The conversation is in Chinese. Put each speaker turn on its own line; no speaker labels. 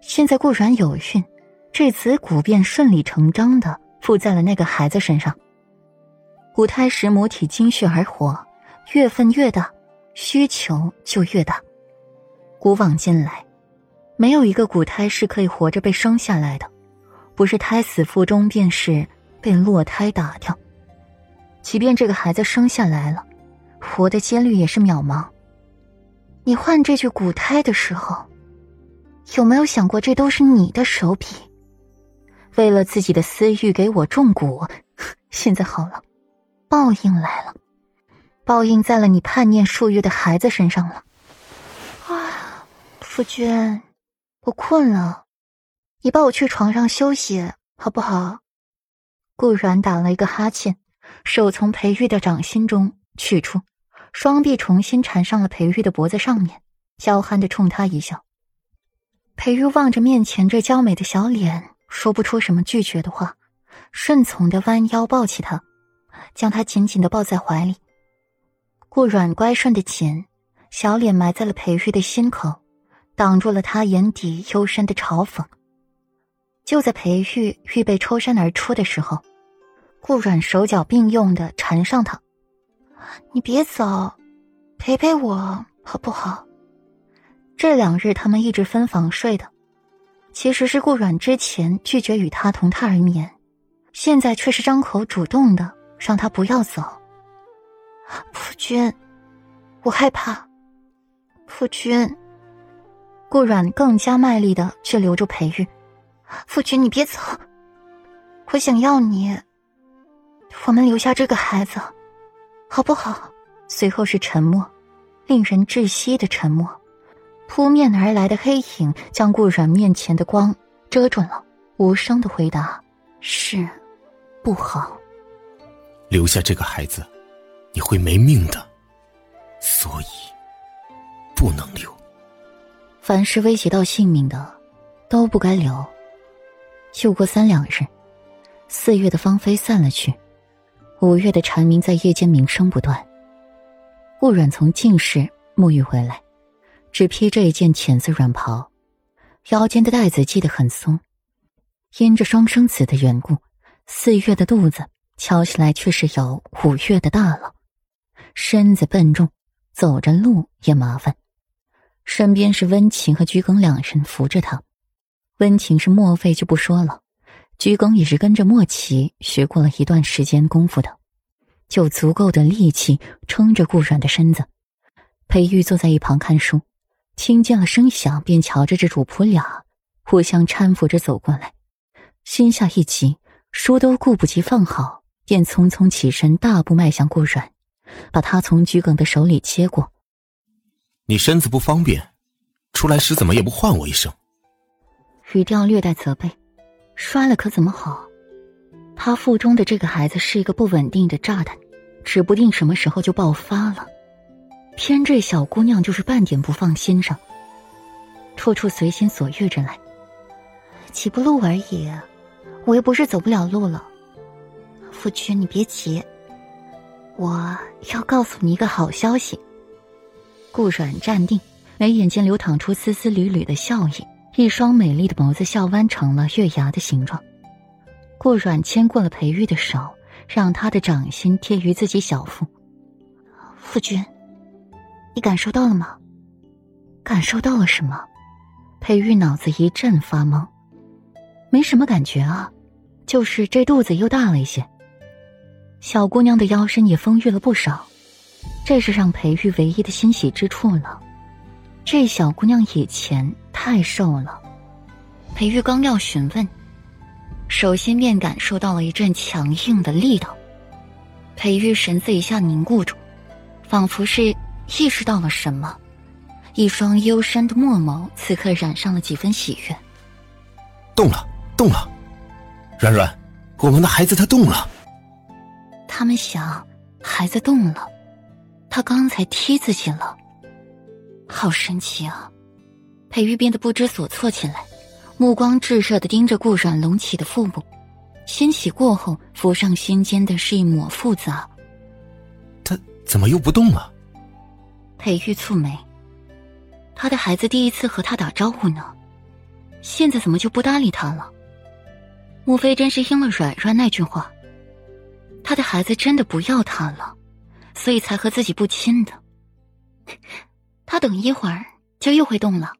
现在顾软有孕，这子骨便顺理成章的附在了那个孩子身上。骨胎时母体精血而活，月份越大，需求就越大。古往今来，没有一个骨胎是可以活着被生下来的，不是胎死腹中，便是被落胎打掉。即便这个孩子生下来了，活的几率也是渺茫。你换这具骨胎的时候，有没有想过这都是你的手笔？为了自己的私欲给我种蛊，现在好了，报应来了，报应在了你叛逆数月的孩子身上了。啊，夫君，我困了，你抱我去床上休息好不好？顾然打了一个哈欠。手从裴玉的掌心中取出，双臂重新缠上了裴玉的脖子上面，娇憨的冲他一笑。裴玉望着面前这娇美的小脸，说不出什么拒绝的话，顺从的弯腰抱起她，将她紧紧的抱在怀里。顾软乖顺的紧，小脸埋在了裴玉的心口，挡住了他眼底幽深的嘲讽。就在裴玉预备抽身而出的时候。顾软手脚并用的缠上他，你别走，陪陪我好不好？这两日他们一直分房睡的，其实是顾软之前拒绝与他同榻而眠，现在却是张口主动的让他不要走。夫君，我害怕。夫君，顾软更加卖力的去留住裴玉。夫君，你别走，我想要你。我们留下这个孩子，好不好？随后是沉默，令人窒息的沉默。扑面而来的黑影将顾软面前的光遮住了，无声的回答：“是，不好。
留下这个孩子，你会没命的，所以不能留。
凡是威胁到性命的，都不该留。”又过三两日，四月的芳菲散了去。五月的蝉鸣在夜间鸣声不断。顾软从进室沐浴回来，只披着一件浅色软袍，腰间的带子系得很松。因着双生子的缘故，四月的肚子瞧起来却是有五月的大了。身子笨重，走着路也麻烦。身边是温情和鞠耿两人扶着他，温情是莫非就不说了。鞠耿也是跟着莫奇学过了一段时间功夫的，就足够的力气撑着顾软的身子。裴玉坐在一旁看书，听见了声响，便瞧着这主仆俩互相搀扶着走过来，心下一急，书都顾不及放好，便匆匆起身，大步迈向顾软，把他从鞠梗的手里接过。
你身子不方便，出来时怎么也不唤我一声？
语调略带责备。摔了可怎么好？他腹中的这个孩子是一个不稳定的炸弹，指不定什么时候就爆发了。偏这小姑娘就是半点不放心上，处处随心所欲着来。几步路而已，我又不是走不了路了。夫君，你别急，我要告诉你一个好消息。顾软站定，眉眼间流淌出丝丝缕缕的笑意。一双美丽的眸子笑弯成了月牙的形状。顾软牵过了裴玉的手，让他的掌心贴于自己小腹。夫君，你感受到了吗？感受到了什么？裴玉脑子一阵发懵。没什么感觉啊，就是这肚子又大了一些。小姑娘的腰身也丰腴了不少，这是让裴玉唯一的欣喜之处了。这小姑娘以前太瘦了，裴玉刚要询问，首先便感受到了一阵强硬的力道。裴玉神色一下凝固住，仿佛是意识到了什么，一双幽深的墨眸此刻染上了几分喜悦。
动了，动了，软软，我们的孩子他动了。
他们想，孩子动了，他刚才踢自己了。好神奇啊！裴玉变得不知所措起来，目光炙热的盯着顾软隆起的腹部，欣喜过后浮上心间的是一抹复杂。
他怎么又不动了？
裴玉蹙眉，他的孩子第一次和他打招呼呢。现在怎么就不搭理他了？莫非真是应了软软那句话？他的孩子真的不要他了，所以才和自己不亲的。他等一会儿就又会动了。